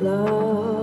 love.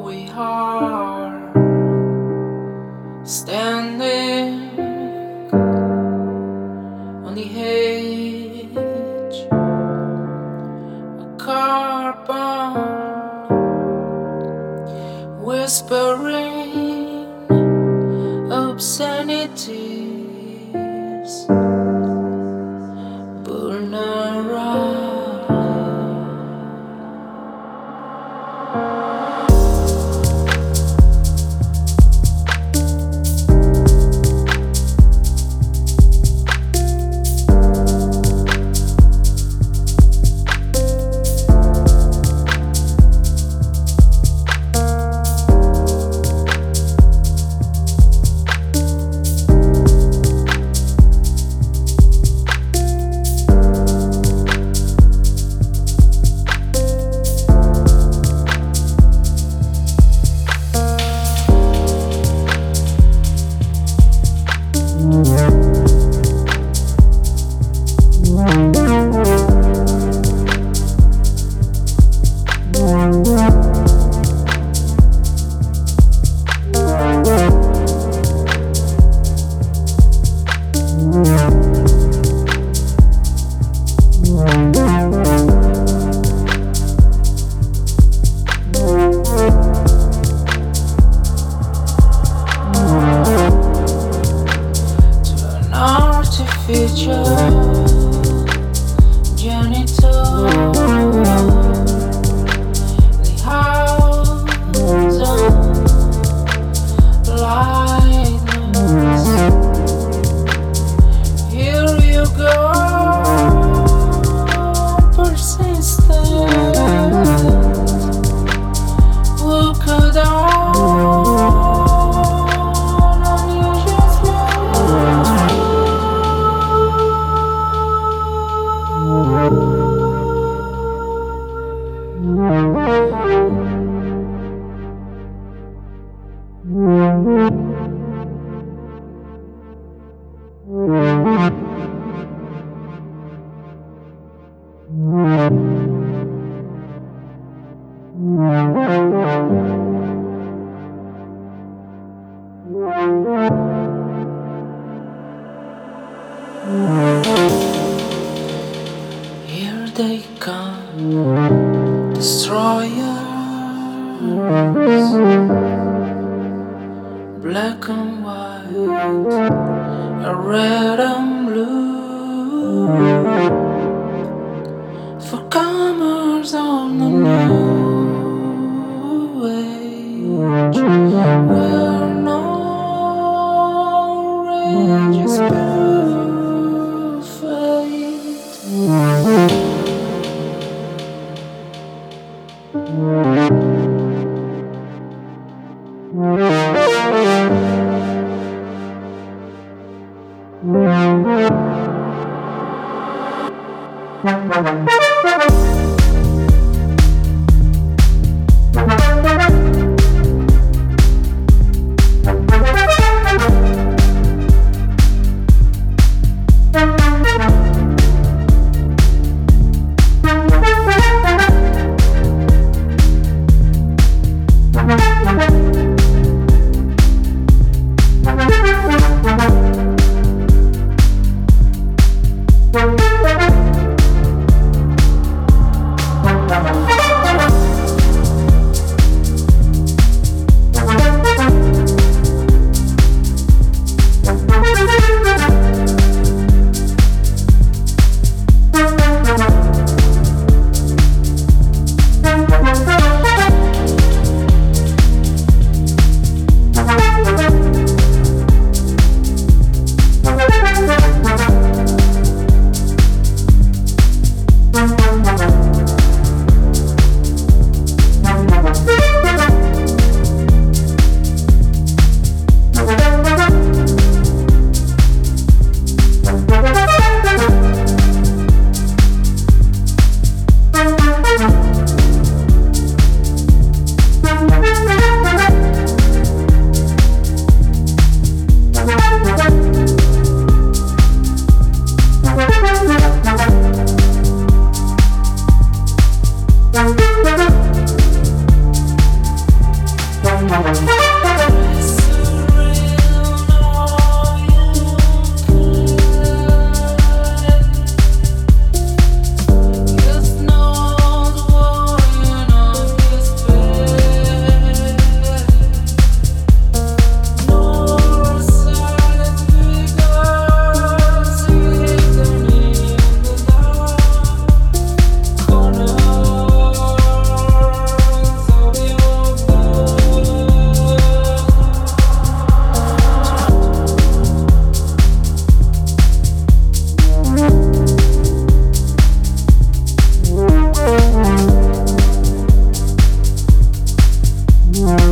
we are. Stand Mm-hmm.